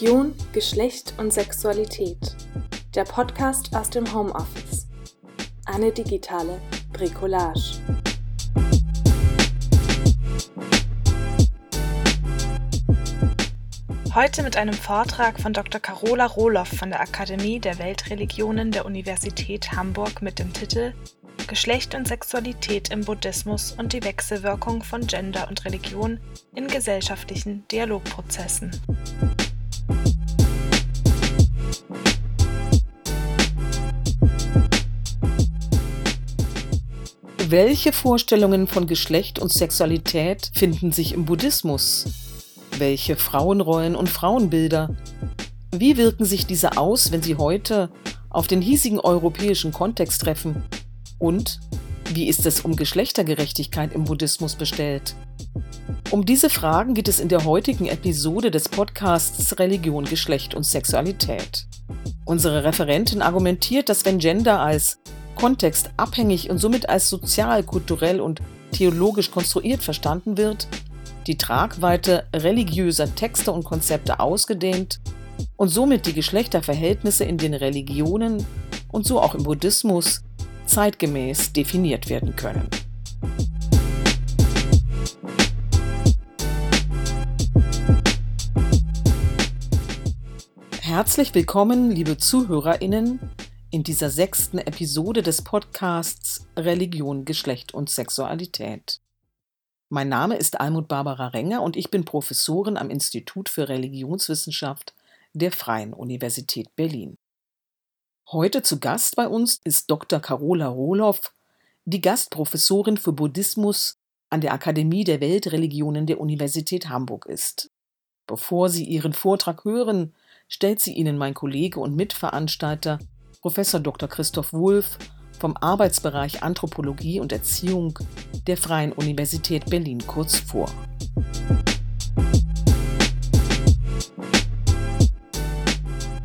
Religion, Geschlecht und Sexualität. Der Podcast aus dem Homeoffice. Eine digitale Bricolage. Heute mit einem Vortrag von Dr. Carola Rohloff von der Akademie der Weltreligionen der Universität Hamburg mit dem Titel Geschlecht und Sexualität im Buddhismus und die Wechselwirkung von Gender und Religion in gesellschaftlichen Dialogprozessen. Welche Vorstellungen von Geschlecht und Sexualität finden sich im Buddhismus? Welche Frauenrollen und Frauenbilder? Wie wirken sich diese aus, wenn sie heute auf den hiesigen europäischen Kontext treffen? Und wie ist es um Geschlechtergerechtigkeit im Buddhismus bestellt? Um diese Fragen geht es in der heutigen Episode des Podcasts Religion, Geschlecht und Sexualität. Unsere Referentin argumentiert, dass wenn Gender als kontextabhängig und somit als sozial, kulturell und theologisch konstruiert verstanden wird, die Tragweite religiöser Texte und Konzepte ausgedehnt und somit die Geschlechterverhältnisse in den Religionen und so auch im Buddhismus zeitgemäß definiert werden können. Herzlich willkommen, liebe Zuhörerinnen, in dieser sechsten Episode des Podcasts Religion, Geschlecht und Sexualität. Mein Name ist Almut Barbara Renger und ich bin Professorin am Institut für Religionswissenschaft der Freien Universität Berlin. Heute zu Gast bei uns ist Dr. Carola Rohloff, die Gastprofessorin für Buddhismus an der Akademie der Weltreligionen der Universität Hamburg ist. Bevor Sie Ihren Vortrag hören, stellt sie Ihnen mein Kollege und Mitveranstalter Prof. Dr. Christoph Wulff vom Arbeitsbereich Anthropologie und Erziehung der Freien Universität Berlin kurz vor.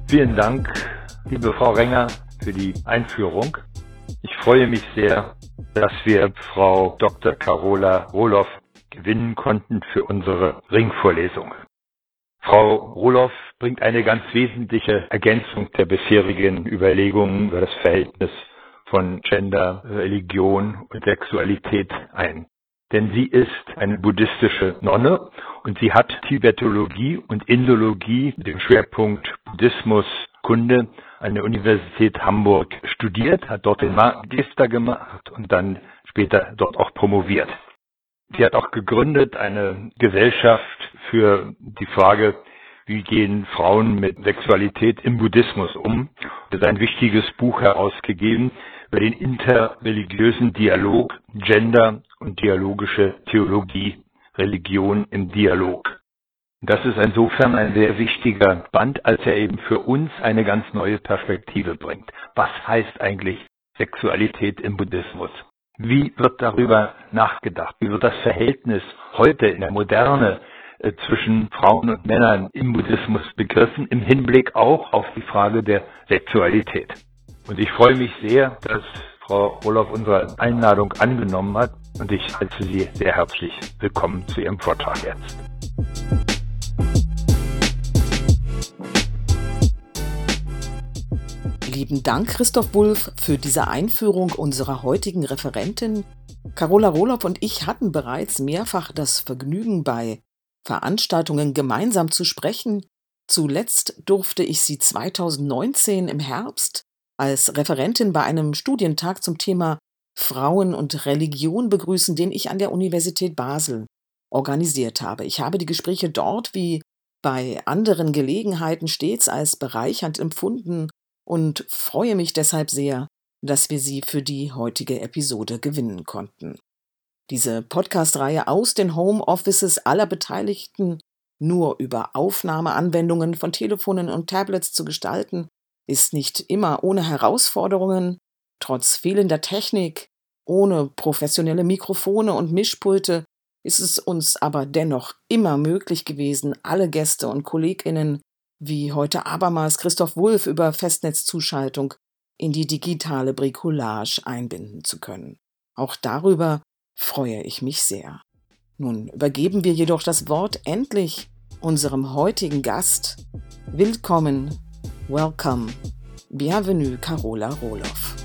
Vielen Dank liebe Frau Renger, für die Einführung. Ich freue mich sehr, dass wir Frau Dr. Carola Roloff gewinnen konnten für unsere Ringvorlesung. Frau Roloff bringt eine ganz wesentliche Ergänzung der bisherigen Überlegungen über das Verhältnis von Gender, Religion und Sexualität ein. Denn sie ist eine buddhistische Nonne und sie hat Tibetologie und Indologie mit dem Schwerpunkt Buddhismus, Kunde an der Universität Hamburg studiert, hat dort den Magister gemacht und dann später dort auch promoviert. Sie hat auch gegründet eine Gesellschaft für die Frage, wie gehen Frauen mit Sexualität im Buddhismus um. Sie hat ein wichtiges Buch herausgegeben über den interreligiösen Dialog, Gender und dialogische Theologie, Religion im Dialog. Das ist insofern ein sehr wichtiger Band, als er eben für uns eine ganz neue Perspektive bringt. Was heißt eigentlich Sexualität im Buddhismus? Wie wird darüber nachgedacht? Wie wird das Verhältnis heute in der Moderne zwischen Frauen und Männern im Buddhismus begriffen, im Hinblick auch auf die Frage der Sexualität? Und ich freue mich sehr, dass Frau Roloff unsere Einladung angenommen hat und ich heiße Sie sehr herzlich willkommen zu Ihrem Vortrag jetzt. Lieben Dank, Christoph Wulff, für diese Einführung unserer heutigen Referentin. Carola Rohloff und ich hatten bereits mehrfach das Vergnügen, bei Veranstaltungen gemeinsam zu sprechen. Zuletzt durfte ich sie 2019 im Herbst als Referentin bei einem Studientag zum Thema Frauen und Religion begrüßen, den ich an der Universität Basel organisiert habe. Ich habe die Gespräche dort wie bei anderen Gelegenheiten stets als bereichernd empfunden und freue mich deshalb sehr, dass wir Sie für die heutige Episode gewinnen konnten. Diese Podcast-Reihe aus den Home Offices aller Beteiligten nur über Aufnahmeanwendungen von Telefonen und Tablets zu gestalten, ist nicht immer ohne Herausforderungen, trotz fehlender Technik, ohne professionelle Mikrofone und Mischpulte ist es uns aber dennoch immer möglich gewesen, alle Gäste und Kolleginnen wie heute abermals Christoph Wulff über Festnetzzuschaltung in die digitale Bricolage einbinden zu können. Auch darüber freue ich mich sehr. Nun übergeben wir jedoch das Wort endlich unserem heutigen Gast. Willkommen, welcome, bienvenue Carola Roloff.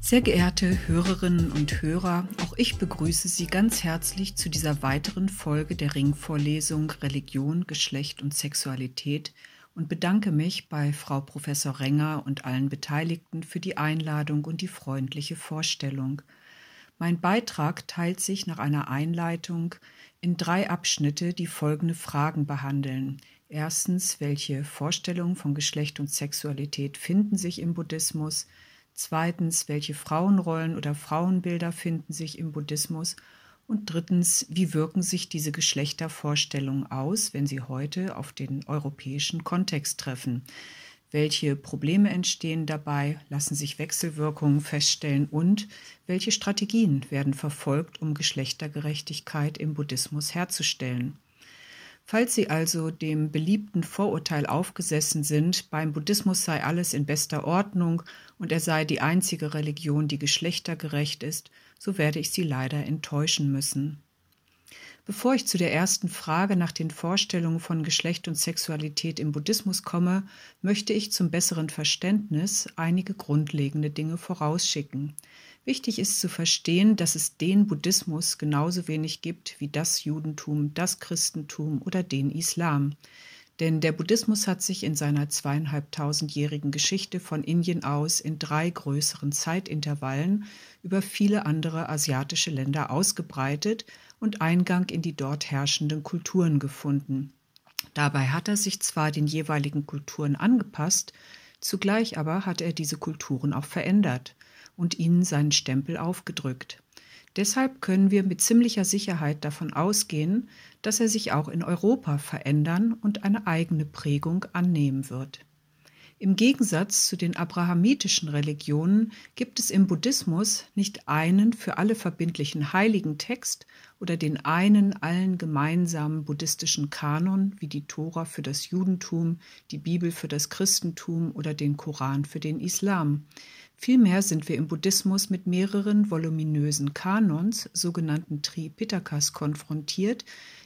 Sehr geehrte Hörerinnen und Hörer, auch ich begrüße Sie ganz herzlich zu dieser weiteren Folge der Ringvorlesung Religion, Geschlecht und Sexualität und bedanke mich bei Frau Professor Renger und allen Beteiligten für die Einladung und die freundliche Vorstellung. Mein Beitrag teilt sich nach einer Einleitung in drei Abschnitte, die folgende Fragen behandeln. Erstens, welche Vorstellungen von Geschlecht und Sexualität finden sich im Buddhismus? Zweitens, welche Frauenrollen oder Frauenbilder finden sich im Buddhismus? Und drittens, wie wirken sich diese Geschlechtervorstellungen aus, wenn sie heute auf den europäischen Kontext treffen? Welche Probleme entstehen dabei? Lassen sich Wechselwirkungen feststellen? Und welche Strategien werden verfolgt, um Geschlechtergerechtigkeit im Buddhismus herzustellen? Falls Sie also dem beliebten Vorurteil aufgesessen sind, beim Buddhismus sei alles in bester Ordnung und er sei die einzige Religion, die geschlechtergerecht ist, so werde ich Sie leider enttäuschen müssen. Bevor ich zu der ersten Frage nach den Vorstellungen von Geschlecht und Sexualität im Buddhismus komme, möchte ich zum besseren Verständnis einige grundlegende Dinge vorausschicken. Wichtig ist zu verstehen, dass es den Buddhismus genauso wenig gibt wie das Judentum, das Christentum oder den Islam. Denn der Buddhismus hat sich in seiner zweieinhalbtausendjährigen Geschichte von Indien aus in drei größeren Zeitintervallen über viele andere asiatische Länder ausgebreitet und Eingang in die dort herrschenden Kulturen gefunden. Dabei hat er sich zwar den jeweiligen Kulturen angepasst, zugleich aber hat er diese Kulturen auch verändert und ihnen seinen Stempel aufgedrückt. Deshalb können wir mit ziemlicher Sicherheit davon ausgehen, dass er sich auch in Europa verändern und eine eigene Prägung annehmen wird. Im Gegensatz zu den abrahamitischen Religionen gibt es im Buddhismus nicht einen für alle verbindlichen heiligen Text oder den einen allen gemeinsamen buddhistischen Kanon wie die Tora für das Judentum, die Bibel für das Christentum oder den Koran für den Islam. Vielmehr sind wir im Buddhismus mit mehreren voluminösen Kanons, sogenannten Tripitakas, konfrontiert,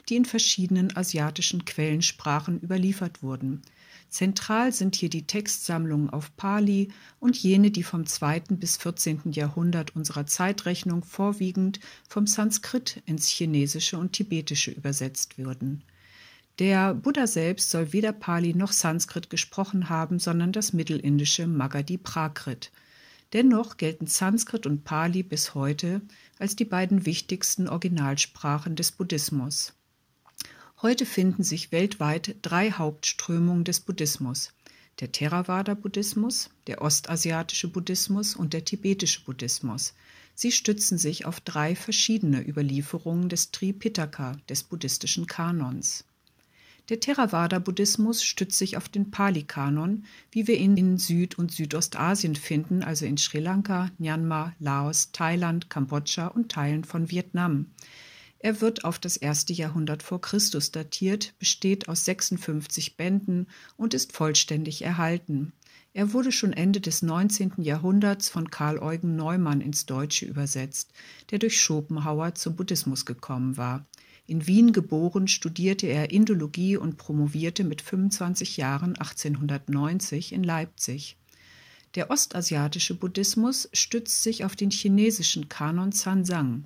die in verschiedenen asiatischen Quellensprachen überliefert wurden. Zentral sind hier die Textsammlungen auf Pali und jene, die vom 2. bis 14. Jahrhundert unserer Zeitrechnung vorwiegend vom Sanskrit ins Chinesische und Tibetische übersetzt würden. Der Buddha selbst soll weder Pali noch Sanskrit gesprochen haben, sondern das mittelindische Magadhi Prakrit. Dennoch gelten Sanskrit und Pali bis heute als die beiden wichtigsten Originalsprachen des Buddhismus. Heute finden sich weltweit drei Hauptströmungen des Buddhismus. Der Theravada-Buddhismus, der ostasiatische Buddhismus und der tibetische Buddhismus. Sie stützen sich auf drei verschiedene Überlieferungen des Tripitaka, des buddhistischen Kanons. Der Theravada-Buddhismus stützt sich auf den Pali-Kanon, wie wir ihn in Süd- und Südostasien finden, also in Sri Lanka, Myanmar, Laos, Thailand, Kambodscha und Teilen von Vietnam. Er wird auf das erste Jahrhundert vor Christus datiert, besteht aus 56 Bänden und ist vollständig erhalten. Er wurde schon Ende des 19. Jahrhunderts von Karl Eugen Neumann ins Deutsche übersetzt, der durch Schopenhauer zum Buddhismus gekommen war. In Wien geboren, studierte er Indologie und promovierte mit 25 Jahren 1890 in Leipzig. Der ostasiatische Buddhismus stützt sich auf den chinesischen Kanon Sanzang.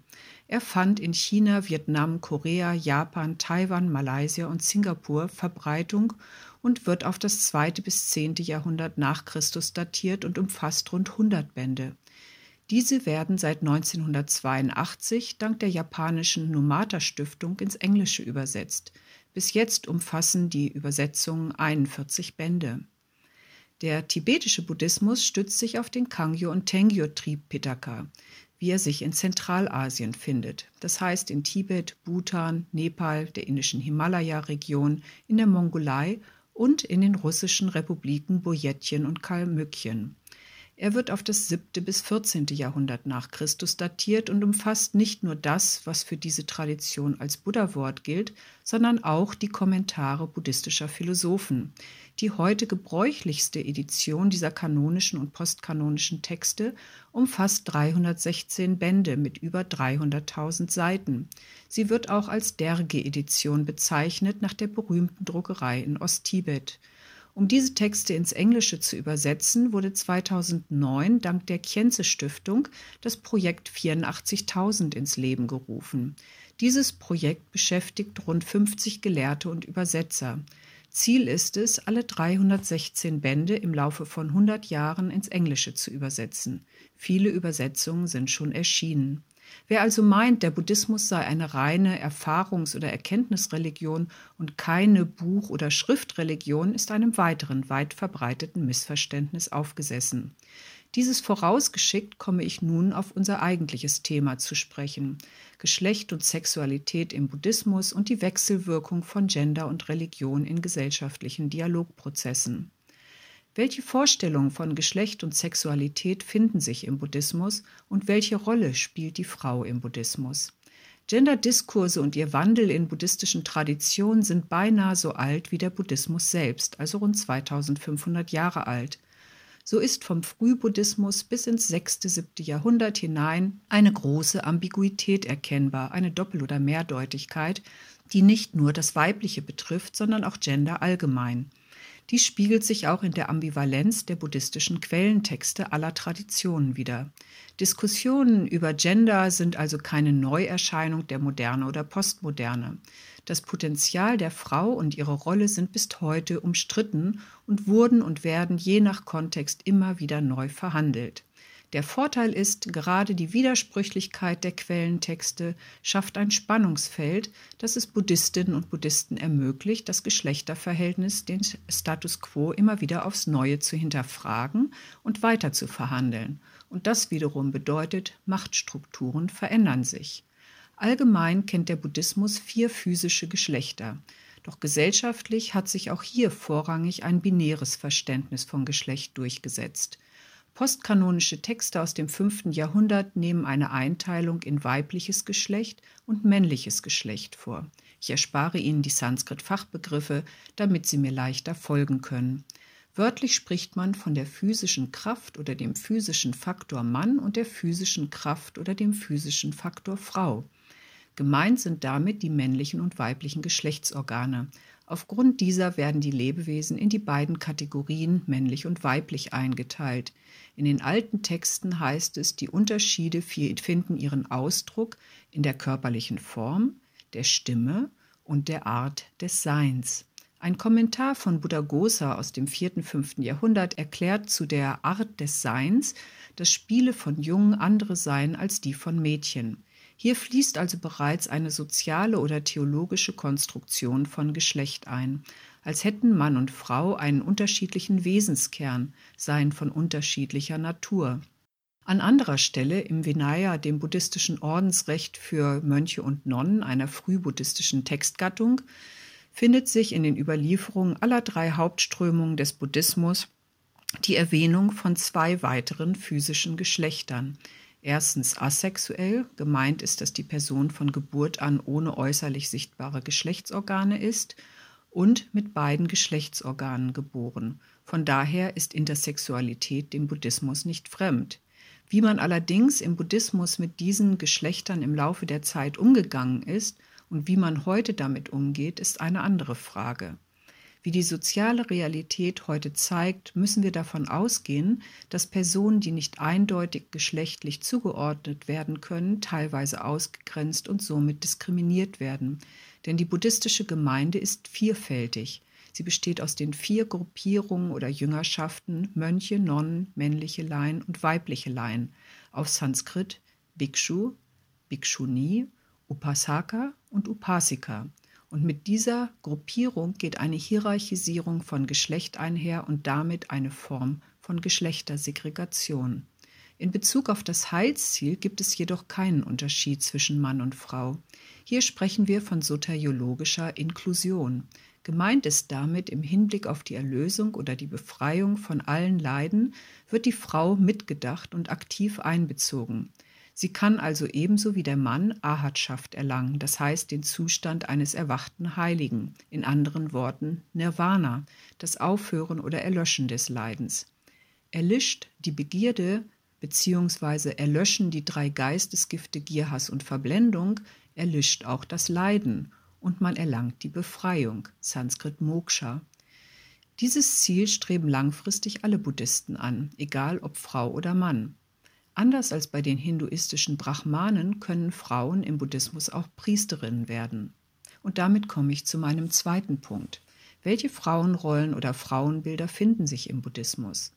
Er fand in China, Vietnam, Korea, Japan, Taiwan, Malaysia und Singapur Verbreitung und wird auf das zweite bis zehnte Jahrhundert nach Christus datiert und umfasst rund 100 Bände. Diese werden seit 1982 dank der japanischen Numata Stiftung ins Englische übersetzt. Bis jetzt umfassen die Übersetzungen 41 Bände. Der tibetische Buddhismus stützt sich auf den Kangyo und Tengyo Tripitaka, wie er sich in Zentralasien findet, das heißt in Tibet, Bhutan, Nepal, der indischen Himalaya-Region, in der Mongolei und in den russischen Republiken Bojetien und Kalmykien. Er wird auf das siebte bis vierzehnte Jahrhundert nach Christus datiert und umfasst nicht nur das, was für diese Tradition als Buddha-Wort gilt, sondern auch die Kommentare buddhistischer Philosophen. die heute gebräuchlichste Edition dieser kanonischen und postkanonischen Texte umfasst 316 Bände mit über 300.000 Seiten. Sie wird auch als Derge-Edition bezeichnet, nach der berühmten Druckerei in Osttibet. Um diese Texte ins Englische zu übersetzen, wurde 2009 dank der Kienze Stiftung das Projekt 84.000 ins Leben gerufen. Dieses Projekt beschäftigt rund 50 Gelehrte und Übersetzer. Ziel ist es, alle 316 Bände im Laufe von 100 Jahren ins Englische zu übersetzen. Viele Übersetzungen sind schon erschienen. Wer also meint, der Buddhismus sei eine reine Erfahrungs- oder Erkenntnisreligion und keine Buch- oder Schriftreligion, ist einem weiteren weit verbreiteten Missverständnis aufgesessen. Dieses vorausgeschickt komme ich nun auf unser eigentliches Thema zu sprechen. Geschlecht und Sexualität im Buddhismus und die Wechselwirkung von Gender und Religion in gesellschaftlichen Dialogprozessen. Welche Vorstellungen von Geschlecht und Sexualität finden sich im Buddhismus und welche Rolle spielt die Frau im Buddhismus? Gender-Diskurse und ihr Wandel in buddhistischen Traditionen sind beinahe so alt wie der Buddhismus selbst, also rund 2500 Jahre alt. So ist vom Frühbuddhismus bis ins 6., 7. Jahrhundert hinein eine große Ambiguität erkennbar, eine Doppel- oder Mehrdeutigkeit, die nicht nur das Weibliche betrifft, sondern auch Gender allgemein. Dies spiegelt sich auch in der Ambivalenz der buddhistischen Quellentexte aller Traditionen wider. Diskussionen über Gender sind also keine Neuerscheinung der Moderne oder Postmoderne. Das Potenzial der Frau und ihre Rolle sind bis heute umstritten und wurden und werden je nach Kontext immer wieder neu verhandelt. Der Vorteil ist, gerade die Widersprüchlichkeit der Quellentexte schafft ein Spannungsfeld, das es Buddhistinnen und Buddhisten ermöglicht, das Geschlechterverhältnis, den Status quo immer wieder aufs Neue zu hinterfragen und weiter zu verhandeln. Und das wiederum bedeutet, Machtstrukturen verändern sich. Allgemein kennt der Buddhismus vier physische Geschlechter. Doch gesellschaftlich hat sich auch hier vorrangig ein binäres Verständnis von Geschlecht durchgesetzt. Postkanonische Texte aus dem 5. Jahrhundert nehmen eine Einteilung in weibliches Geschlecht und männliches Geschlecht vor. Ich erspare Ihnen die Sanskrit-Fachbegriffe, damit Sie mir leichter folgen können. Wörtlich spricht man von der physischen Kraft oder dem physischen Faktor Mann und der physischen Kraft oder dem physischen Faktor Frau. Gemeint sind damit die männlichen und weiblichen Geschlechtsorgane. Aufgrund dieser werden die Lebewesen in die beiden Kategorien männlich und weiblich eingeteilt. In den alten Texten heißt es, die Unterschiede finden ihren Ausdruck in der körperlichen Form, der Stimme und der Art des Seins. Ein Kommentar von Buddhaghosa aus dem 4. und 5. Jahrhundert erklärt zu der Art des Seins, dass Spiele von Jungen andere seien als die von Mädchen. Hier fließt also bereits eine soziale oder theologische Konstruktion von Geschlecht ein, als hätten Mann und Frau einen unterschiedlichen Wesenskern, seien von unterschiedlicher Natur. An anderer Stelle im Vinaya, dem buddhistischen Ordensrecht für Mönche und Nonnen, einer frühbuddhistischen Textgattung, findet sich in den Überlieferungen aller drei Hauptströmungen des Buddhismus die Erwähnung von zwei weiteren physischen Geschlechtern, Erstens asexuell. Gemeint ist, dass die Person von Geburt an ohne äußerlich sichtbare Geschlechtsorgane ist und mit beiden Geschlechtsorganen geboren. Von daher ist Intersexualität dem Buddhismus nicht fremd. Wie man allerdings im Buddhismus mit diesen Geschlechtern im Laufe der Zeit umgegangen ist und wie man heute damit umgeht, ist eine andere Frage. Wie die soziale Realität heute zeigt, müssen wir davon ausgehen, dass Personen, die nicht eindeutig geschlechtlich zugeordnet werden können, teilweise ausgegrenzt und somit diskriminiert werden. Denn die buddhistische Gemeinde ist vielfältig. Sie besteht aus den vier Gruppierungen oder Jüngerschaften Mönche, Nonnen, männliche Laien und weibliche Laien. Auf Sanskrit Bhikshu, Bhikshuni, Upasaka und Upasika. Und mit dieser Gruppierung geht eine Hierarchisierung von Geschlecht einher und damit eine Form von Geschlechtersegregation. In Bezug auf das Heilsziel gibt es jedoch keinen Unterschied zwischen Mann und Frau. Hier sprechen wir von soteriologischer Inklusion. Gemeint ist damit im Hinblick auf die Erlösung oder die Befreiung von allen Leiden wird die Frau mitgedacht und aktiv einbezogen. Sie kann also ebenso wie der Mann Ahatschaft erlangen, das heißt den Zustand eines erwachten Heiligen, in anderen Worten Nirvana, das Aufhören oder Erlöschen des Leidens. Erlischt die Begierde bzw. erlöschen die drei Geistesgifte Gier, Hass und Verblendung, erlischt auch das Leiden und man erlangt die Befreiung, Sanskrit Moksha. Dieses Ziel streben langfristig alle Buddhisten an, egal ob Frau oder Mann. Anders als bei den hinduistischen Brahmanen können Frauen im Buddhismus auch Priesterinnen werden. Und damit komme ich zu meinem zweiten Punkt. Welche Frauenrollen oder Frauenbilder finden sich im Buddhismus?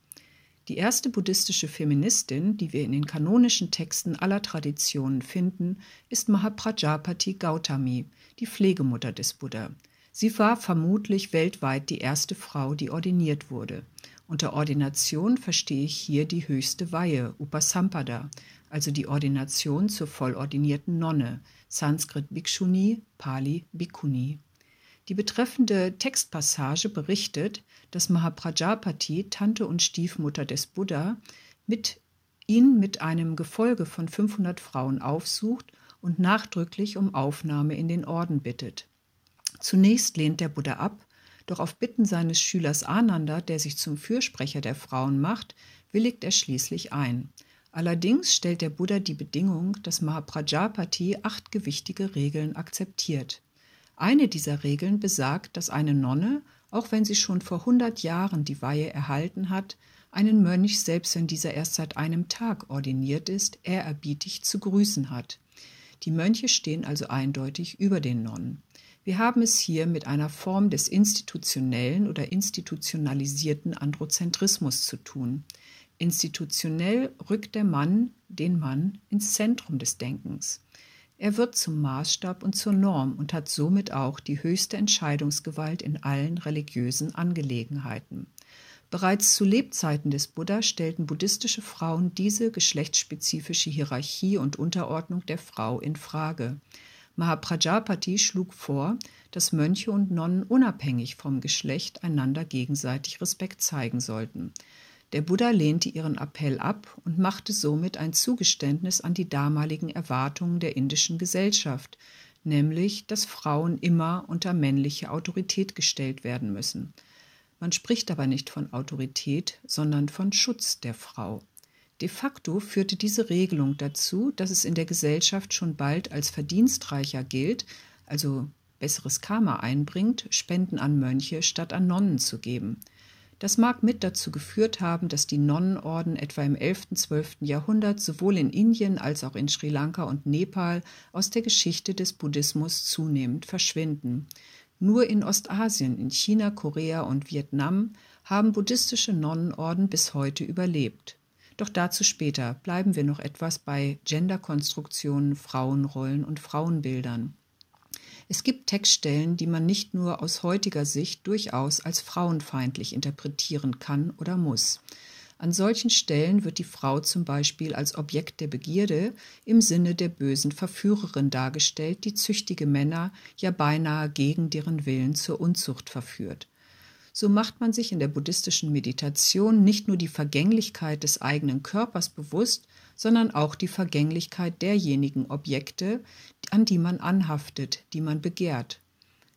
Die erste buddhistische Feministin, die wir in den kanonischen Texten aller Traditionen finden, ist Mahaprajapati Gautami, die Pflegemutter des Buddha. Sie war vermutlich weltweit die erste Frau, die ordiniert wurde. Unter Ordination verstehe ich hier die höchste Weihe, Upasampada, also die Ordination zur vollordinierten Nonne, Sanskrit Bhikshuni, Pali Bhikkhuni. Die betreffende Textpassage berichtet, dass Mahaprajapati, Tante und Stiefmutter des Buddha, mit ihn mit einem Gefolge von 500 Frauen aufsucht und nachdrücklich um Aufnahme in den Orden bittet. Zunächst lehnt der Buddha ab, doch auf Bitten seines Schülers Ananda, der sich zum Fürsprecher der Frauen macht, willigt er schließlich ein. Allerdings stellt der Buddha die Bedingung, dass Mahaprajapati acht gewichtige Regeln akzeptiert. Eine dieser Regeln besagt, dass eine Nonne, auch wenn sie schon vor hundert Jahren die Weihe erhalten hat, einen Mönch, selbst wenn dieser erst seit einem Tag ordiniert ist, ehrerbietig zu grüßen hat. Die Mönche stehen also eindeutig über den Nonnen. Wir haben es hier mit einer Form des institutionellen oder institutionalisierten Androzentrismus zu tun. Institutionell rückt der Mann den Mann ins Zentrum des Denkens. Er wird zum Maßstab und zur Norm und hat somit auch die höchste Entscheidungsgewalt in allen religiösen Angelegenheiten. Bereits zu Lebzeiten des Buddha stellten buddhistische Frauen diese geschlechtsspezifische Hierarchie und Unterordnung der Frau in Frage. Mahaprajapati schlug vor, dass Mönche und Nonnen unabhängig vom Geschlecht einander gegenseitig Respekt zeigen sollten. Der Buddha lehnte ihren Appell ab und machte somit ein Zugeständnis an die damaligen Erwartungen der indischen Gesellschaft, nämlich, dass Frauen immer unter männliche Autorität gestellt werden müssen. Man spricht aber nicht von Autorität, sondern von Schutz der Frau. De facto führte diese Regelung dazu, dass es in der Gesellschaft schon bald als verdienstreicher gilt, also besseres Karma einbringt, Spenden an Mönche statt an Nonnen zu geben. Das mag mit dazu geführt haben, dass die Nonnenorden etwa im 11. und 12. Jahrhundert sowohl in Indien als auch in Sri Lanka und Nepal aus der Geschichte des Buddhismus zunehmend verschwinden. Nur in Ostasien, in China, Korea und Vietnam haben buddhistische Nonnenorden bis heute überlebt. Doch dazu später bleiben wir noch etwas bei Genderkonstruktionen, Frauenrollen und Frauenbildern. Es gibt Textstellen, die man nicht nur aus heutiger Sicht durchaus als frauenfeindlich interpretieren kann oder muss. An solchen Stellen wird die Frau zum Beispiel als Objekt der Begierde im Sinne der bösen Verführerin dargestellt, die züchtige Männer ja beinahe gegen deren Willen zur Unzucht verführt so macht man sich in der buddhistischen Meditation nicht nur die Vergänglichkeit des eigenen Körpers bewusst, sondern auch die Vergänglichkeit derjenigen Objekte, an die man anhaftet, die man begehrt.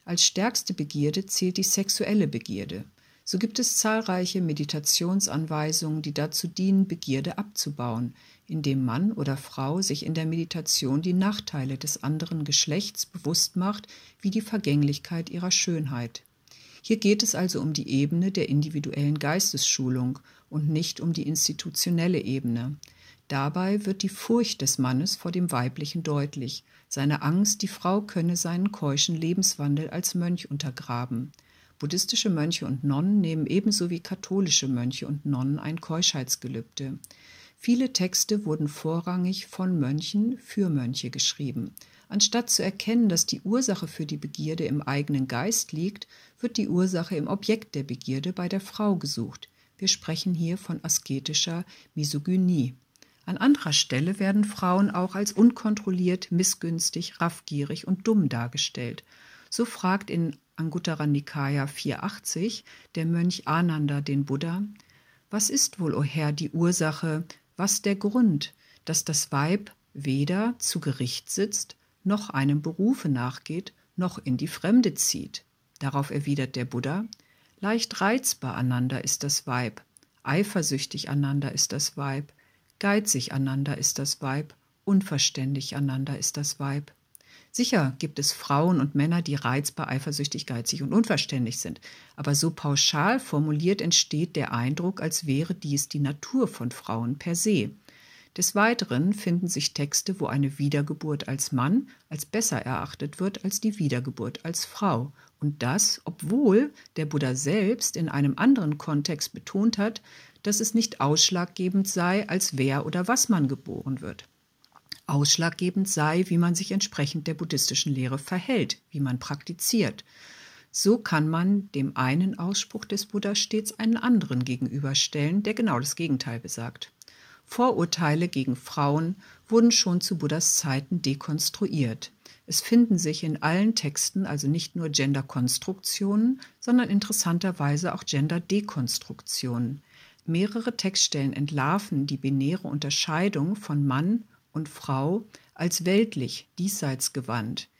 Als stärkste Begierde zählt die sexuelle Begierde. So gibt es zahlreiche Meditationsanweisungen, die dazu dienen, Begierde abzubauen, indem Mann oder Frau sich in der Meditation die Nachteile des anderen Geschlechts bewusst macht, wie die Vergänglichkeit ihrer Schönheit. Hier geht es also um die Ebene der individuellen Geistesschulung und nicht um die institutionelle Ebene. Dabei wird die Furcht des Mannes vor dem Weiblichen deutlich, seine Angst, die Frau könne seinen keuschen Lebenswandel als Mönch untergraben. Buddhistische Mönche und Nonnen nehmen ebenso wie katholische Mönche und Nonnen ein Keuschheitsgelübde. Viele Texte wurden vorrangig von Mönchen für Mönche geschrieben. Anstatt zu erkennen, dass die Ursache für die Begierde im eigenen Geist liegt, wird die Ursache im Objekt der Begierde bei der Frau gesucht. Wir sprechen hier von asketischer Misogynie. An anderer Stelle werden Frauen auch als unkontrolliert, missgünstig, raffgierig und dumm dargestellt. So fragt in Anguttara Nikaya 480 der Mönch Ananda den Buddha: Was ist wohl, o Herr, die Ursache, was der Grund, dass das Weib weder zu Gericht sitzt, noch einem Berufe nachgeht, noch in die Fremde zieht. Darauf erwidert der Buddha, leicht reizbar aneinander ist das Weib, eifersüchtig aneinander ist das Weib, geizig aneinander ist das Weib, unverständig aneinander ist das Weib. Sicher gibt es Frauen und Männer, die reizbar, eifersüchtig, geizig und unverständlich sind, aber so pauschal formuliert entsteht der Eindruck, als wäre dies die Natur von Frauen per se. Des Weiteren finden sich Texte, wo eine Wiedergeburt als Mann als besser erachtet wird als die Wiedergeburt als Frau. Und das, obwohl der Buddha selbst in einem anderen Kontext betont hat, dass es nicht ausschlaggebend sei, als wer oder was man geboren wird. Ausschlaggebend sei, wie man sich entsprechend der buddhistischen Lehre verhält, wie man praktiziert. So kann man dem einen Ausspruch des Buddha stets einen anderen gegenüberstellen, der genau das Gegenteil besagt. Vorurteile gegen Frauen wurden schon zu Buddhas Zeiten dekonstruiert. Es finden sich in allen Texten also nicht nur Genderkonstruktionen, sondern interessanterweise auch Gender-Dekonstruktionen. Mehrere Textstellen entlarven die binäre Unterscheidung von Mann und Frau als weltlich, diesseits gewandt.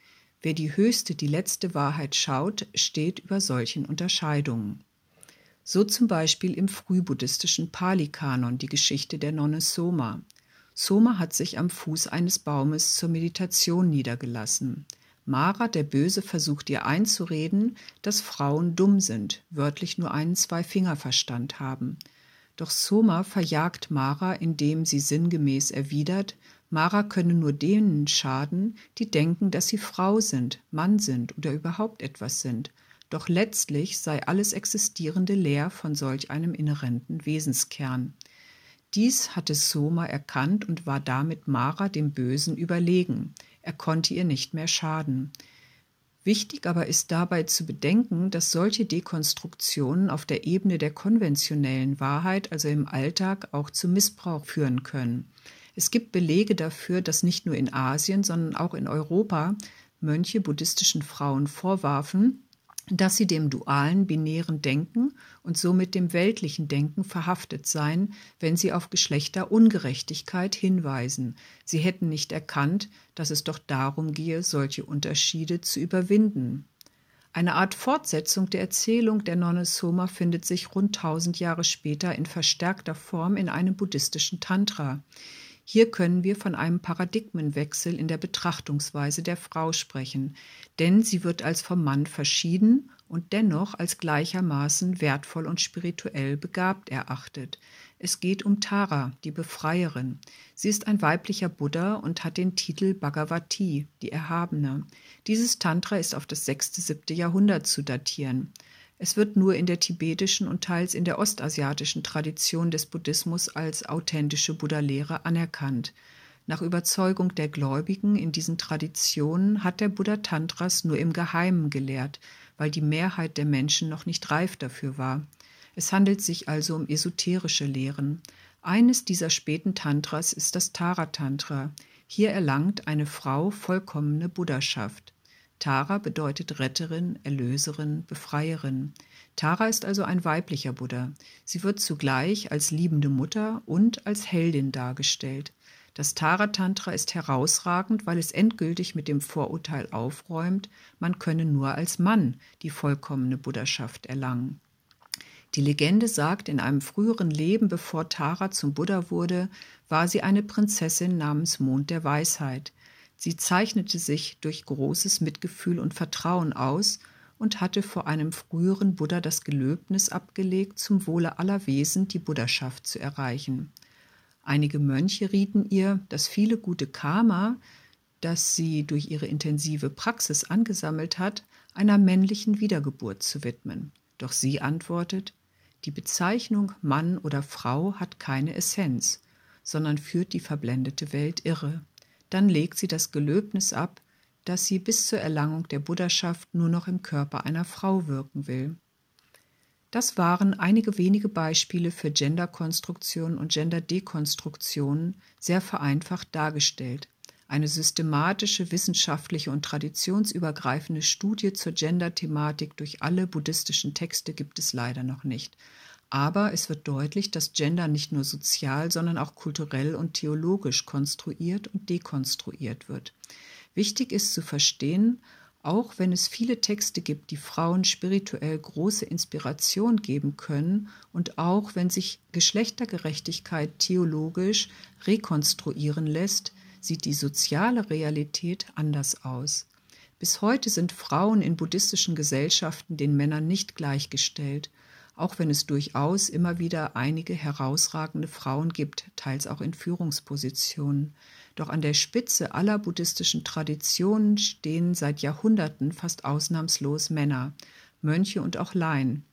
Wer die höchste, die letzte Wahrheit schaut, steht über solchen Unterscheidungen. So zum Beispiel im frühbuddhistischen Pali-Kanon die Geschichte der Nonne Soma. Soma hat sich am Fuß eines Baumes zur Meditation niedergelassen. Mara, der Böse, versucht ihr einzureden, dass Frauen dumm sind, wörtlich nur einen Zwei-Finger-Verstand haben. Doch Soma verjagt Mara, indem sie sinngemäß erwidert, Mara könne nur denen schaden, die denken, dass sie Frau sind, Mann sind oder überhaupt etwas sind doch letztlich sei alles Existierende leer von solch einem inhärenten Wesenskern. Dies hatte Soma erkannt und war damit Mara dem Bösen überlegen. Er konnte ihr nicht mehr schaden. Wichtig aber ist dabei zu bedenken, dass solche Dekonstruktionen auf der Ebene der konventionellen Wahrheit, also im Alltag, auch zu Missbrauch führen können. Es gibt Belege dafür, dass nicht nur in Asien, sondern auch in Europa Mönche buddhistischen Frauen vorwarfen, dass sie dem dualen binären Denken und somit dem weltlichen Denken verhaftet seien, wenn sie auf Geschlechterungerechtigkeit hinweisen. Sie hätten nicht erkannt, dass es doch darum gehe, solche Unterschiede zu überwinden. Eine Art Fortsetzung der Erzählung der Nonne Soma findet sich rund tausend Jahre später in verstärkter Form in einem buddhistischen Tantra. Hier können wir von einem Paradigmenwechsel in der Betrachtungsweise der Frau sprechen, denn sie wird als vom Mann verschieden und dennoch als gleichermaßen wertvoll und spirituell begabt erachtet. Es geht um Tara, die Befreierin. Sie ist ein weiblicher Buddha und hat den Titel Bhagavati, die Erhabene. Dieses Tantra ist auf das 6. 7. Jahrhundert zu datieren. Es wird nur in der tibetischen und teils in der ostasiatischen Tradition des Buddhismus als authentische Buddha-Lehre anerkannt. Nach Überzeugung der Gläubigen in diesen Traditionen hat der Buddha Tantras nur im Geheimen gelehrt, weil die Mehrheit der Menschen noch nicht reif dafür war. Es handelt sich also um esoterische Lehren. Eines dieser späten Tantras ist das Tara-Tantra. Hier erlangt eine Frau vollkommene Buddhaschaft. Tara bedeutet Retterin, Erlöserin, Befreierin. Tara ist also ein weiblicher Buddha. Sie wird zugleich als liebende Mutter und als Heldin dargestellt. Das Tara-Tantra ist herausragend, weil es endgültig mit dem Vorurteil aufräumt, man könne nur als Mann die vollkommene Buddhaschaft erlangen. Die Legende sagt, in einem früheren Leben, bevor Tara zum Buddha wurde, war sie eine Prinzessin namens Mond der Weisheit. Sie zeichnete sich durch großes Mitgefühl und Vertrauen aus und hatte vor einem früheren Buddha das Gelöbnis abgelegt, zum Wohle aller Wesen die Buddhaschaft zu erreichen. Einige Mönche rieten ihr, das viele gute Karma, das sie durch ihre intensive Praxis angesammelt hat, einer männlichen Wiedergeburt zu widmen. Doch sie antwortet, die Bezeichnung Mann oder Frau hat keine Essenz, sondern führt die verblendete Welt irre dann legt sie das Gelöbnis ab, dass sie bis zur Erlangung der Buddhaschaft nur noch im Körper einer Frau wirken will. Das waren einige wenige Beispiele für Genderkonstruktionen und Genderdekonstruktionen, sehr vereinfacht dargestellt. Eine systematische, wissenschaftliche und traditionsübergreifende Studie zur Gender-Thematik durch alle buddhistischen Texte gibt es leider noch nicht. Aber es wird deutlich, dass Gender nicht nur sozial, sondern auch kulturell und theologisch konstruiert und dekonstruiert wird. Wichtig ist zu verstehen, auch wenn es viele Texte gibt, die Frauen spirituell große Inspiration geben können und auch wenn sich Geschlechtergerechtigkeit theologisch rekonstruieren lässt, sieht die soziale Realität anders aus. Bis heute sind Frauen in buddhistischen Gesellschaften den Männern nicht gleichgestellt auch wenn es durchaus immer wieder einige herausragende Frauen gibt, teils auch in Führungspositionen. Doch an der Spitze aller buddhistischen Traditionen stehen seit Jahrhunderten fast ausnahmslos Männer, Mönche und auch Laien.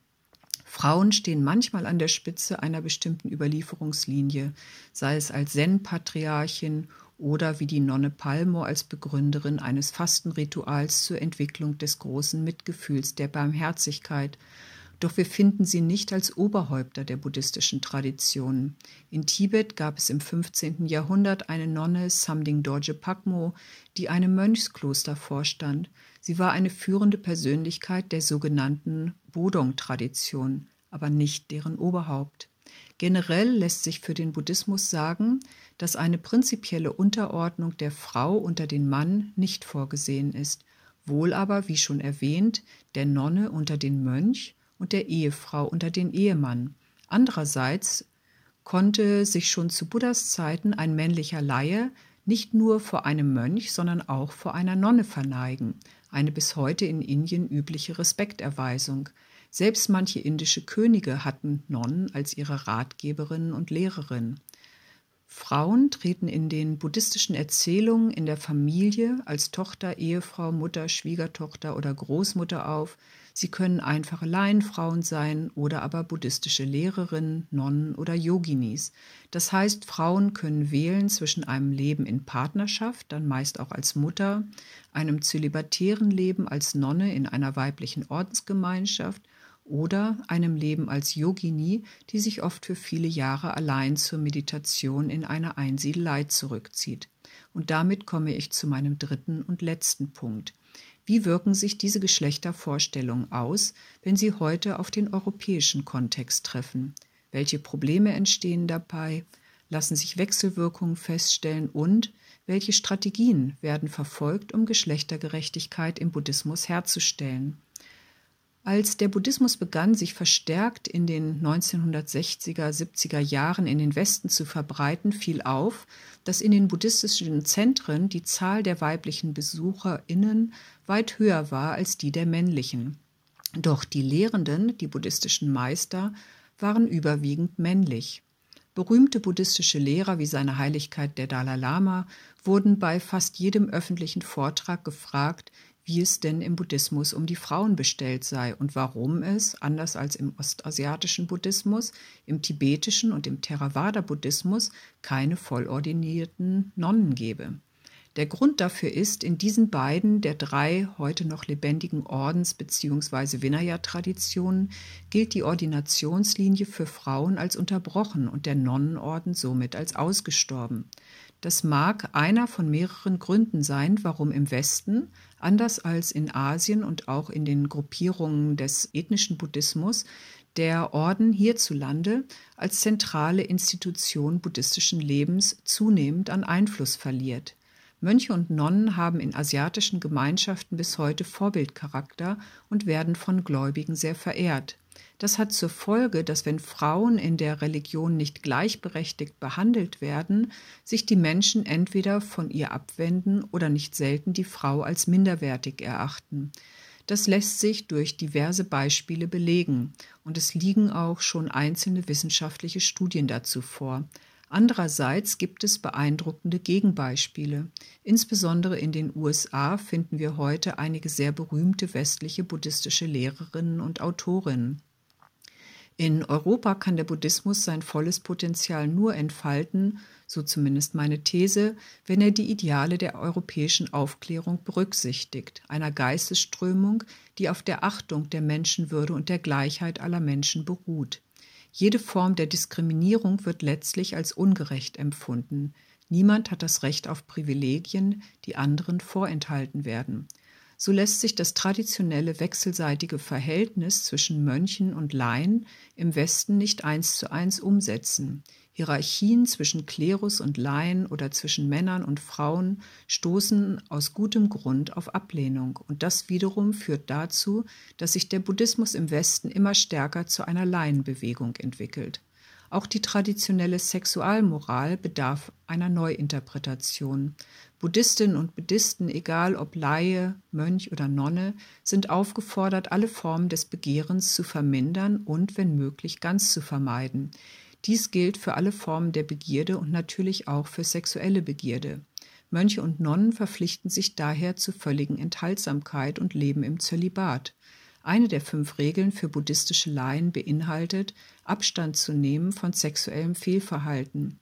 Frauen stehen manchmal an der Spitze einer bestimmten Überlieferungslinie, sei es als Zen-Patriarchin oder wie die Nonne Palmo als Begründerin eines Fastenrituals zur Entwicklung des großen Mitgefühls der Barmherzigkeit, doch wir finden sie nicht als Oberhäupter der buddhistischen Traditionen. In Tibet gab es im 15. Jahrhundert eine Nonne Samding Dorje Pakmo, die einem Mönchskloster vorstand. Sie war eine führende Persönlichkeit der sogenannten Bodong-Tradition, aber nicht deren Oberhaupt. Generell lässt sich für den Buddhismus sagen, dass eine prinzipielle Unterordnung der Frau unter den Mann nicht vorgesehen ist, wohl aber, wie schon erwähnt, der Nonne unter den Mönch und der Ehefrau unter den Ehemann. Andererseits konnte sich schon zu Buddhas Zeiten ein männlicher Laie nicht nur vor einem Mönch, sondern auch vor einer Nonne verneigen, eine bis heute in Indien übliche Respekterweisung. Selbst manche indische Könige hatten Nonnen als ihre Ratgeberinnen und Lehrerinnen. Frauen treten in den buddhistischen Erzählungen in der Familie als Tochter, Ehefrau, Mutter, Schwiegertochter oder Großmutter auf, Sie können einfache Laienfrauen sein oder aber buddhistische Lehrerinnen, Nonnen oder Yoginis. Das heißt, Frauen können wählen zwischen einem Leben in Partnerschaft, dann meist auch als Mutter, einem zölibatären Leben als Nonne in einer weiblichen Ordensgemeinschaft oder einem Leben als Yogini, die sich oft für viele Jahre allein zur Meditation in einer Einsiedelei zurückzieht. Und damit komme ich zu meinem dritten und letzten Punkt. Wie wirken sich diese Geschlechtervorstellungen aus, wenn sie heute auf den europäischen Kontext treffen? Welche Probleme entstehen dabei? Lassen sich Wechselwirkungen feststellen und welche Strategien werden verfolgt, um Geschlechtergerechtigkeit im Buddhismus herzustellen? Als der Buddhismus begann, sich verstärkt in den 1960er, 70er Jahren in den Westen zu verbreiten, fiel auf, dass in den buddhistischen Zentren die Zahl der weiblichen BesucherInnen weit höher war als die der männlichen. Doch die Lehrenden, die buddhistischen Meister, waren überwiegend männlich. Berühmte buddhistische Lehrer wie seine Heiligkeit der Dalai Lama wurden bei fast jedem öffentlichen Vortrag gefragt, wie es denn im Buddhismus um die Frauen bestellt sei und warum es, anders als im ostasiatischen Buddhismus, im tibetischen und im Theravada-Buddhismus keine vollordinierten Nonnen gebe. Der Grund dafür ist, in diesen beiden der drei heute noch lebendigen Ordens- bzw. Vinaya-Traditionen gilt die Ordinationslinie für Frauen als unterbrochen und der Nonnenorden somit als ausgestorben. Das mag einer von mehreren Gründen sein, warum im Westen, anders als in Asien und auch in den Gruppierungen des ethnischen Buddhismus, der Orden hierzulande als zentrale Institution buddhistischen Lebens zunehmend an Einfluss verliert. Mönche und Nonnen haben in asiatischen Gemeinschaften bis heute Vorbildcharakter und werden von Gläubigen sehr verehrt. Das hat zur Folge, dass wenn Frauen in der Religion nicht gleichberechtigt behandelt werden, sich die Menschen entweder von ihr abwenden oder nicht selten die Frau als minderwertig erachten. Das lässt sich durch diverse Beispiele belegen, und es liegen auch schon einzelne wissenschaftliche Studien dazu vor. Andererseits gibt es beeindruckende Gegenbeispiele. Insbesondere in den USA finden wir heute einige sehr berühmte westliche buddhistische Lehrerinnen und Autorinnen. In Europa kann der Buddhismus sein volles Potenzial nur entfalten, so zumindest meine These, wenn er die Ideale der europäischen Aufklärung berücksichtigt, einer Geistesströmung, die auf der Achtung der Menschenwürde und der Gleichheit aller Menschen beruht. Jede Form der Diskriminierung wird letztlich als ungerecht empfunden. Niemand hat das Recht auf Privilegien, die anderen vorenthalten werden. So lässt sich das traditionelle wechselseitige Verhältnis zwischen Mönchen und Laien im Westen nicht eins zu eins umsetzen. Hierarchien zwischen Klerus und Laien oder zwischen Männern und Frauen stoßen aus gutem Grund auf Ablehnung, und das wiederum führt dazu, dass sich der Buddhismus im Westen immer stärker zu einer Laienbewegung entwickelt. Auch die traditionelle Sexualmoral bedarf einer Neuinterpretation. Buddhistinnen und Buddhisten, egal ob Laie, Mönch oder Nonne, sind aufgefordert, alle Formen des Begehrens zu vermindern und, wenn möglich, ganz zu vermeiden. Dies gilt für alle Formen der Begierde und natürlich auch für sexuelle Begierde. Mönche und Nonnen verpflichten sich daher zu völligen Enthaltsamkeit und leben im Zölibat. Eine der fünf Regeln für buddhistische Laien beinhaltet, Abstand zu nehmen von sexuellem Fehlverhalten.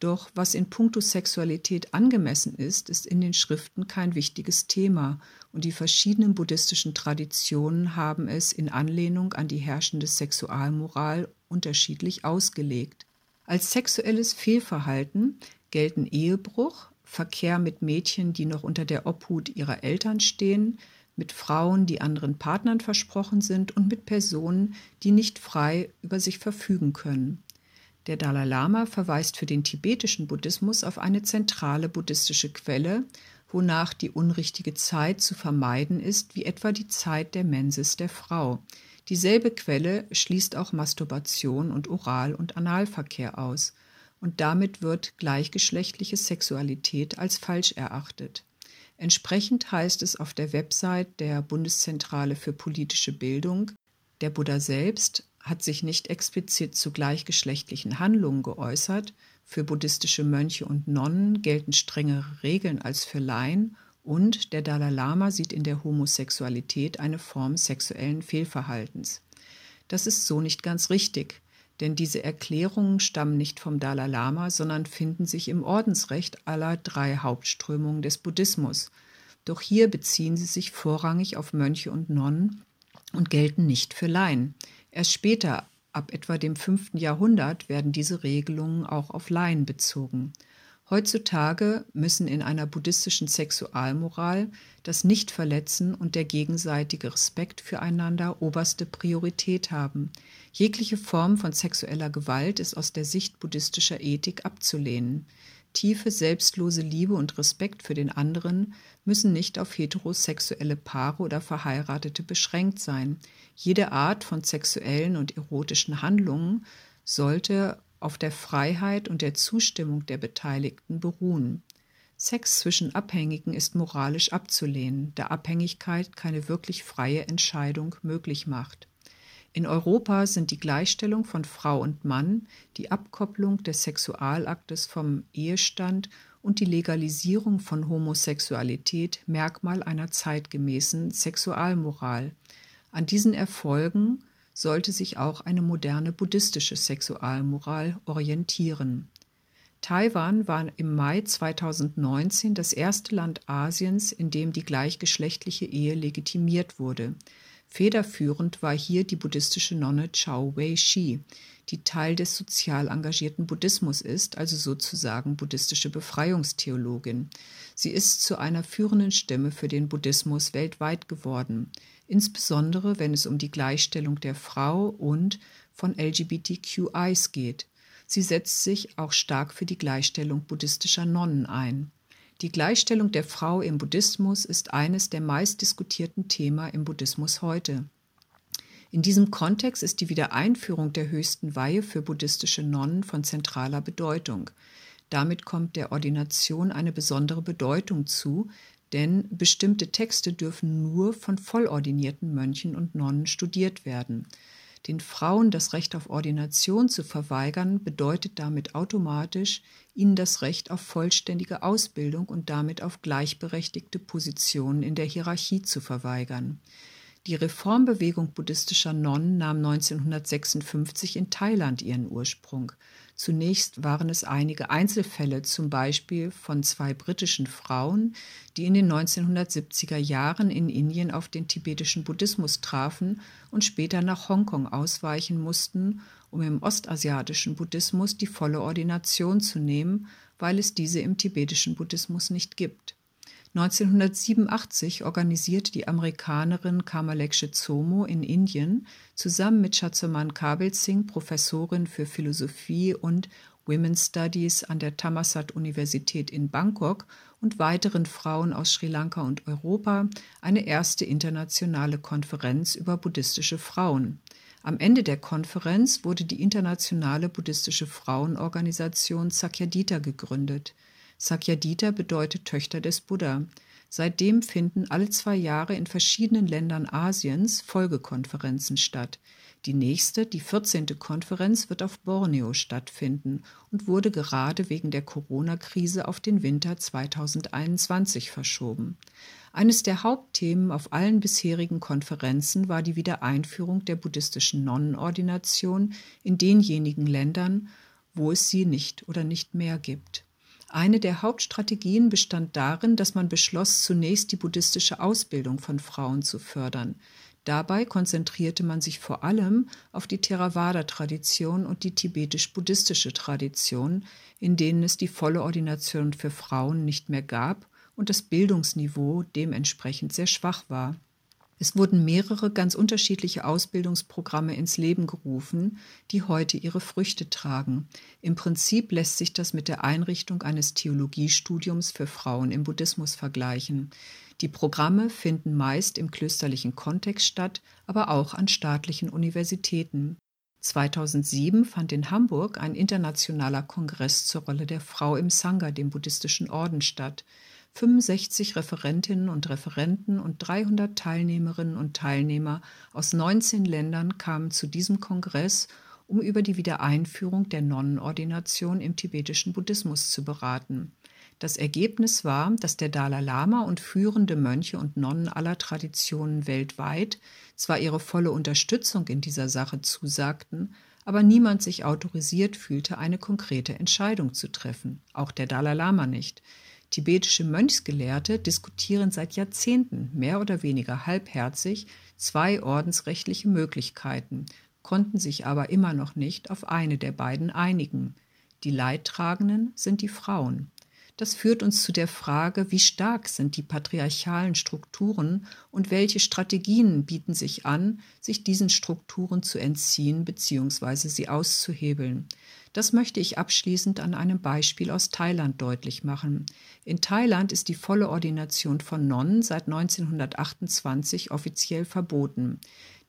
Doch was in puncto Sexualität angemessen ist, ist in den Schriften kein wichtiges Thema, und die verschiedenen buddhistischen Traditionen haben es in Anlehnung an die herrschende Sexualmoral unterschiedlich ausgelegt. Als sexuelles Fehlverhalten gelten Ehebruch, Verkehr mit Mädchen, die noch unter der Obhut ihrer Eltern stehen, mit Frauen, die anderen Partnern versprochen sind und mit Personen, die nicht frei über sich verfügen können. Der Dalai Lama verweist für den tibetischen Buddhismus auf eine zentrale buddhistische Quelle, wonach die unrichtige Zeit zu vermeiden ist, wie etwa die Zeit der Mensis der Frau. Dieselbe Quelle schließt auch Masturbation und Oral- und Analverkehr aus, und damit wird gleichgeschlechtliche Sexualität als falsch erachtet. Entsprechend heißt es auf der Website der Bundeszentrale für politische Bildung, der Buddha selbst hat sich nicht explizit zu gleichgeschlechtlichen Handlungen geäußert, für buddhistische Mönche und Nonnen gelten strengere Regeln als für Laien und der Dalai Lama sieht in der Homosexualität eine Form sexuellen Fehlverhaltens. Das ist so nicht ganz richtig, denn diese Erklärungen stammen nicht vom Dalai Lama, sondern finden sich im Ordensrecht aller drei Hauptströmungen des Buddhismus. Doch hier beziehen sie sich vorrangig auf Mönche und Nonnen und gelten nicht für Laien. Erst später, ab etwa dem 5. Jahrhundert, werden diese Regelungen auch auf Laien bezogen. Heutzutage müssen in einer buddhistischen Sexualmoral das Nichtverletzen und der gegenseitige Respekt füreinander oberste Priorität haben. Jegliche Form von sexueller Gewalt ist aus der Sicht buddhistischer Ethik abzulehnen. Tiefe, selbstlose Liebe und Respekt für den anderen müssen nicht auf heterosexuelle Paare oder Verheiratete beschränkt sein. Jede Art von sexuellen und erotischen Handlungen sollte auf der Freiheit und der Zustimmung der Beteiligten beruhen. Sex zwischen Abhängigen ist moralisch abzulehnen, da Abhängigkeit keine wirklich freie Entscheidung möglich macht. In Europa sind die Gleichstellung von Frau und Mann, die Abkopplung des Sexualaktes vom Ehestand und die Legalisierung von Homosexualität Merkmal einer zeitgemäßen Sexualmoral. An diesen Erfolgen sollte sich auch eine moderne buddhistische Sexualmoral orientieren. Taiwan war im Mai 2019 das erste Land Asiens, in dem die gleichgeschlechtliche Ehe legitimiert wurde. Federführend war hier die buddhistische Nonne Chao Wei-shi, die Teil des sozial engagierten Buddhismus ist, also sozusagen buddhistische Befreiungstheologin. Sie ist zu einer führenden Stimme für den Buddhismus weltweit geworden, insbesondere wenn es um die Gleichstellung der Frau und von LGBTQIs geht. Sie setzt sich auch stark für die Gleichstellung buddhistischer Nonnen ein. Die Gleichstellung der Frau im Buddhismus ist eines der meistdiskutierten Themen im Buddhismus heute. In diesem Kontext ist die Wiedereinführung der höchsten Weihe für buddhistische Nonnen von zentraler Bedeutung. Damit kommt der Ordination eine besondere Bedeutung zu, denn bestimmte Texte dürfen nur von vollordinierten Mönchen und Nonnen studiert werden. Den Frauen das Recht auf Ordination zu verweigern, bedeutet damit automatisch, ihnen das Recht auf vollständige Ausbildung und damit auf gleichberechtigte Positionen in der Hierarchie zu verweigern. Die Reformbewegung buddhistischer Nonnen nahm 1956 in Thailand ihren Ursprung. Zunächst waren es einige Einzelfälle, zum Beispiel von zwei britischen Frauen, die in den 1970er Jahren in Indien auf den tibetischen Buddhismus trafen und später nach Hongkong ausweichen mussten, um im ostasiatischen Buddhismus die volle Ordination zu nehmen, weil es diese im tibetischen Buddhismus nicht gibt. 1987 organisierte die Amerikanerin Kamalekshe Zomo in Indien zusammen mit Chachaman Kabel Singh, Professorin für Philosophie und Women's Studies an der Thammasat-Universität in Bangkok und weiteren Frauen aus Sri Lanka und Europa eine erste internationale Konferenz über buddhistische Frauen. Am Ende der Konferenz wurde die internationale buddhistische Frauenorganisation Sakyadita gegründet. Sakyadita bedeutet Töchter des Buddha. Seitdem finden alle zwei Jahre in verschiedenen Ländern Asiens Folgekonferenzen statt. Die nächste, die 14. Konferenz, wird auf Borneo stattfinden und wurde gerade wegen der Corona-Krise auf den Winter 2021 verschoben. Eines der Hauptthemen auf allen bisherigen Konferenzen war die Wiedereinführung der buddhistischen Nonnenordination in denjenigen Ländern, wo es sie nicht oder nicht mehr gibt. Eine der Hauptstrategien bestand darin, dass man beschloss, zunächst die buddhistische Ausbildung von Frauen zu fördern. Dabei konzentrierte man sich vor allem auf die Theravada-Tradition und die tibetisch-buddhistische Tradition, in denen es die volle Ordination für Frauen nicht mehr gab und das Bildungsniveau dementsprechend sehr schwach war. Es wurden mehrere ganz unterschiedliche Ausbildungsprogramme ins Leben gerufen, die heute ihre Früchte tragen. Im Prinzip lässt sich das mit der Einrichtung eines Theologiestudiums für Frauen im Buddhismus vergleichen. Die Programme finden meist im klösterlichen Kontext statt, aber auch an staatlichen Universitäten. 2007 fand in Hamburg ein internationaler Kongress zur Rolle der Frau im Sangha, dem buddhistischen Orden, statt. 65 Referentinnen und Referenten und 300 Teilnehmerinnen und Teilnehmer aus 19 Ländern kamen zu diesem Kongress, um über die Wiedereinführung der Nonnenordination im tibetischen Buddhismus zu beraten. Das Ergebnis war, dass der Dalai Lama und führende Mönche und Nonnen aller Traditionen weltweit zwar ihre volle Unterstützung in dieser Sache zusagten, aber niemand sich autorisiert fühlte, eine konkrete Entscheidung zu treffen, auch der Dalai Lama nicht. Tibetische Mönchsgelehrte diskutieren seit Jahrzehnten mehr oder weniger halbherzig zwei ordensrechtliche Möglichkeiten, konnten sich aber immer noch nicht auf eine der beiden einigen. Die Leidtragenden sind die Frauen. Das führt uns zu der Frage, wie stark sind die patriarchalen Strukturen und welche Strategien bieten sich an, sich diesen Strukturen zu entziehen bzw. sie auszuhebeln. Das möchte ich abschließend an einem Beispiel aus Thailand deutlich machen. In Thailand ist die volle Ordination von Nonnen seit 1928 offiziell verboten.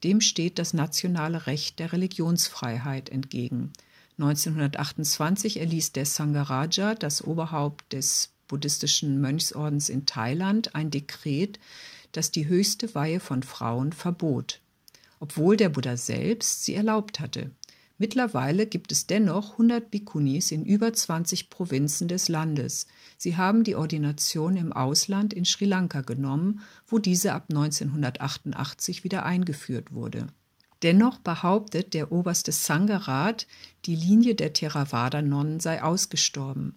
Dem steht das nationale Recht der Religionsfreiheit entgegen. 1928 erließ der Sangaraja, das Oberhaupt des buddhistischen Mönchsordens in Thailand, ein Dekret, das die höchste Weihe von Frauen verbot, obwohl der Buddha selbst sie erlaubt hatte. Mittlerweile gibt es dennoch 100 Bhikkhunis in über 20 Provinzen des Landes. Sie haben die Ordination im Ausland in Sri Lanka genommen, wo diese ab 1988 wieder eingeführt wurde. Dennoch behauptet der oberste Sangha-Rat, die Linie der Theravada-Nonnen sei ausgestorben.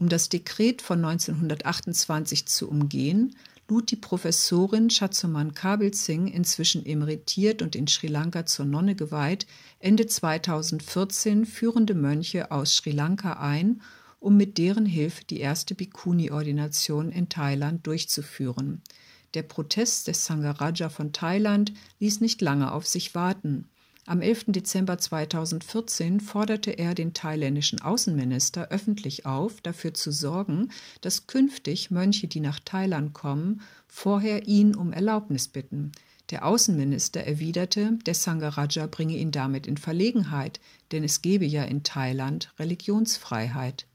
Um das Dekret von 1928 zu umgehen, lud die Professorin Chazoman Kabel Singh, inzwischen emeritiert und in Sri Lanka zur Nonne geweiht, Ende 2014 führende Mönche aus Sri Lanka ein, um mit deren Hilfe die erste Bhikkhuni-Ordination in Thailand durchzuführen. Der Protest des Sangaraja von Thailand ließ nicht lange auf sich warten. Am 11. Dezember 2014 forderte er den thailändischen Außenminister öffentlich auf, dafür zu sorgen, dass künftig Mönche, die nach Thailand kommen, vorher ihn um Erlaubnis bitten. Der Außenminister erwiderte, der Sangaraja bringe ihn damit in Verlegenheit, denn es gebe ja in Thailand Religionsfreiheit.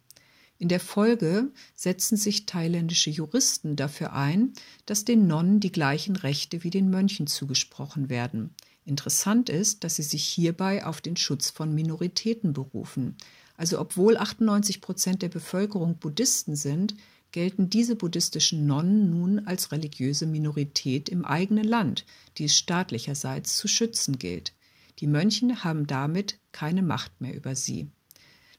In der Folge setzen sich thailändische Juristen dafür ein, dass den Nonnen die gleichen Rechte wie den Mönchen zugesprochen werden. Interessant ist, dass sie sich hierbei auf den Schutz von Minoritäten berufen. Also obwohl 98 Prozent der Bevölkerung Buddhisten sind, gelten diese buddhistischen Nonnen nun als religiöse Minorität im eigenen Land, die es staatlicherseits zu schützen gilt. Die Mönche haben damit keine Macht mehr über sie.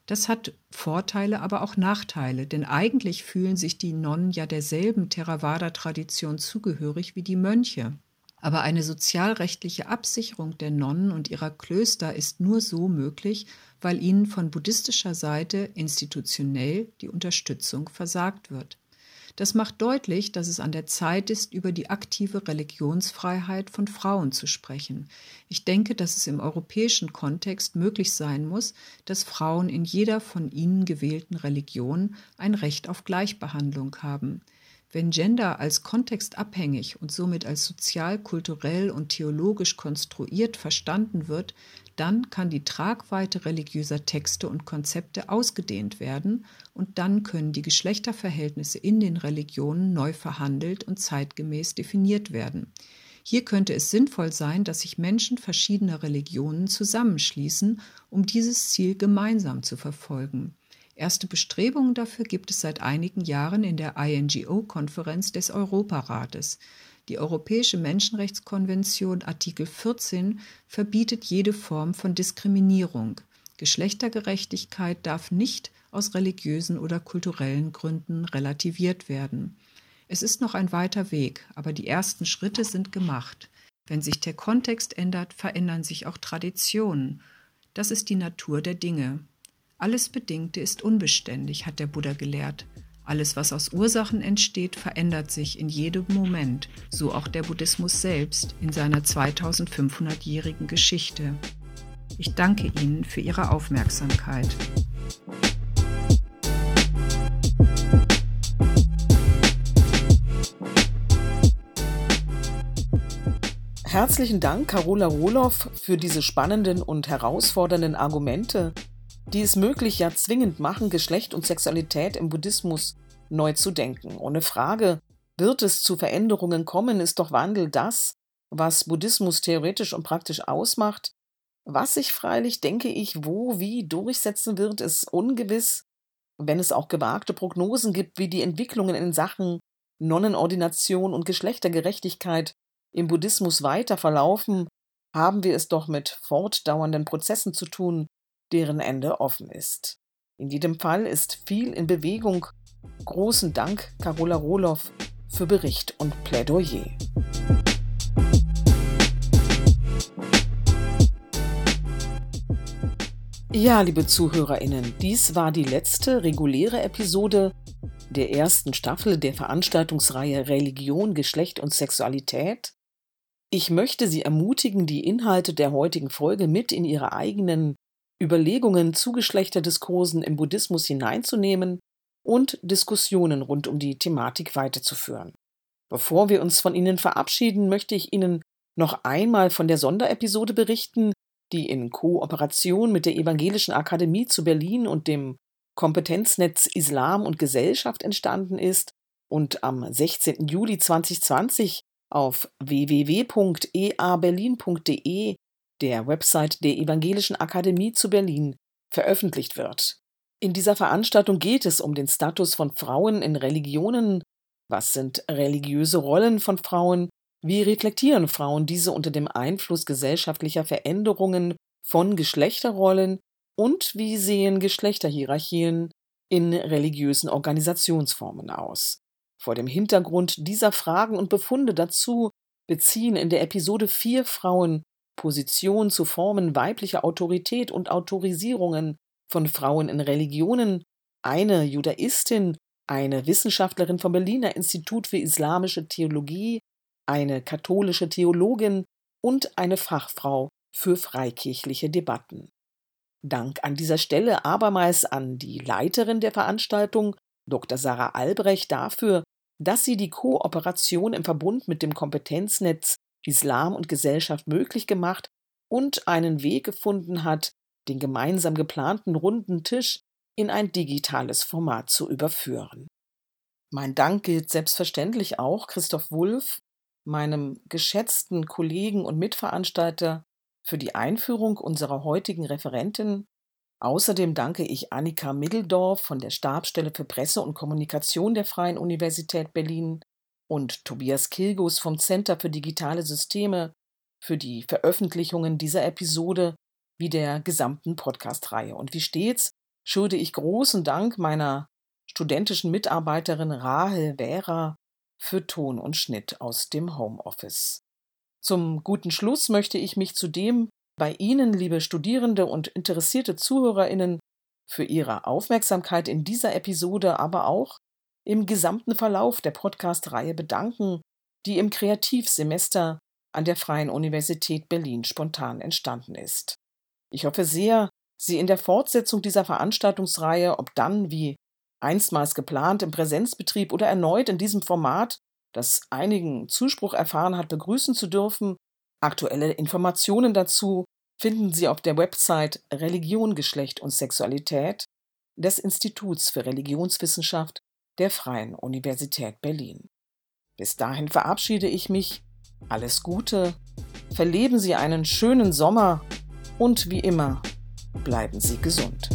Das hat Vorteile, aber auch Nachteile, denn eigentlich fühlen sich die Nonnen ja derselben Theravada-Tradition zugehörig wie die Mönche. Aber eine sozialrechtliche Absicherung der Nonnen und ihrer Klöster ist nur so möglich, weil ihnen von buddhistischer Seite institutionell die Unterstützung versagt wird. Das macht deutlich, dass es an der Zeit ist, über die aktive Religionsfreiheit von Frauen zu sprechen. Ich denke, dass es im europäischen Kontext möglich sein muss, dass Frauen in jeder von ihnen gewählten Religion ein Recht auf Gleichbehandlung haben. Wenn Gender als kontextabhängig und somit als sozial, kulturell und theologisch konstruiert verstanden wird, dann kann die Tragweite religiöser Texte und Konzepte ausgedehnt werden und dann können die Geschlechterverhältnisse in den Religionen neu verhandelt und zeitgemäß definiert werden. Hier könnte es sinnvoll sein, dass sich Menschen verschiedener Religionen zusammenschließen, um dieses Ziel gemeinsam zu verfolgen. Erste Bestrebungen dafür gibt es seit einigen Jahren in der INGO-Konferenz des Europarates. Die Europäische Menschenrechtskonvention Artikel 14 verbietet jede Form von Diskriminierung. Geschlechtergerechtigkeit darf nicht aus religiösen oder kulturellen Gründen relativiert werden. Es ist noch ein weiter Weg, aber die ersten Schritte sind gemacht. Wenn sich der Kontext ändert, verändern sich auch Traditionen. Das ist die Natur der Dinge. Alles Bedingte ist unbeständig, hat der Buddha gelehrt. Alles, was aus Ursachen entsteht, verändert sich in jedem Moment, so auch der Buddhismus selbst in seiner 2500-jährigen Geschichte. Ich danke Ihnen für Ihre Aufmerksamkeit. Herzlichen Dank, Carola Roloff, für diese spannenden und herausfordernden Argumente, die es möglich, ja zwingend machen, Geschlecht und Sexualität im Buddhismus neu zu denken. Ohne Frage wird es zu Veränderungen kommen, ist doch Wandel das, was Buddhismus theoretisch und praktisch ausmacht. Was sich freilich, denke ich, wo, wie durchsetzen wird, ist ungewiss, wenn es auch gewagte Prognosen gibt, wie die Entwicklungen in Sachen Nonnenordination und Geschlechtergerechtigkeit im Buddhismus weiter verlaufen, haben wir es doch mit fortdauernden Prozessen zu tun, deren Ende offen ist. In jedem Fall ist viel in Bewegung. Großen Dank, Carola Rohloff, für Bericht und Plädoyer. Ja, liebe Zuhörerinnen, dies war die letzte reguläre Episode der ersten Staffel der Veranstaltungsreihe Religion, Geschlecht und Sexualität. Ich möchte Sie ermutigen, die Inhalte der heutigen Folge mit in Ihre eigenen Überlegungen zu Geschlechterdiskursen im Buddhismus hineinzunehmen und Diskussionen rund um die Thematik weiterzuführen. Bevor wir uns von Ihnen verabschieden, möchte ich Ihnen noch einmal von der Sonderepisode berichten, die in Kooperation mit der Evangelischen Akademie zu Berlin und dem Kompetenznetz Islam und Gesellschaft entstanden ist und am 16. Juli 2020 auf www.eaberlin.de der Website der Evangelischen Akademie zu Berlin, veröffentlicht wird. In dieser Veranstaltung geht es um den Status von Frauen in Religionen, was sind religiöse Rollen von Frauen, wie reflektieren Frauen diese unter dem Einfluss gesellschaftlicher Veränderungen von Geschlechterrollen und wie sehen Geschlechterhierarchien in religiösen Organisationsformen aus. Vor dem Hintergrund dieser Fragen und Befunde dazu beziehen in der Episode vier Frauen Position zu Formen weiblicher Autorität und Autorisierungen von Frauen in Religionen, eine Judaistin, eine Wissenschaftlerin vom Berliner Institut für Islamische Theologie, eine katholische Theologin und eine Fachfrau für freikirchliche Debatten. Dank an dieser Stelle abermals an die Leiterin der Veranstaltung, Dr. Sarah Albrecht, dafür, dass sie die Kooperation im Verbund mit dem Kompetenznetz Islam und Gesellschaft möglich gemacht und einen Weg gefunden hat, den gemeinsam geplanten runden Tisch in ein digitales Format zu überführen. Mein Dank gilt selbstverständlich auch Christoph Wulff, meinem geschätzten Kollegen und Mitveranstalter, für die Einführung unserer heutigen Referentin. Außerdem danke ich Annika Middeldorf von der Stabsstelle für Presse und Kommunikation der Freien Universität Berlin und Tobias Kilgus vom Center für digitale Systeme für die Veröffentlichungen dieser Episode wie der gesamten Podcast-Reihe. Und wie stets schulde ich großen Dank meiner studentischen Mitarbeiterin Rahel Währer für Ton und Schnitt aus dem Homeoffice. Zum guten Schluss möchte ich mich zudem bei Ihnen, liebe Studierende und interessierte Zuhörerinnen, für Ihre Aufmerksamkeit in dieser Episode, aber auch im gesamten Verlauf der Podcast-Reihe bedanken, die im Kreativsemester an der Freien Universität Berlin spontan entstanden ist. Ich hoffe sehr, Sie in der Fortsetzung dieser Veranstaltungsreihe, ob dann wie einstmals geplant im Präsenzbetrieb oder erneut in diesem Format, das einigen Zuspruch erfahren hat, begrüßen zu dürfen. Aktuelle Informationen dazu finden Sie auf der Website Religion, Geschlecht und Sexualität des Instituts für Religionswissenschaft der Freien Universität Berlin. Bis dahin verabschiede ich mich. Alles Gute, verleben Sie einen schönen Sommer und wie immer, bleiben Sie gesund.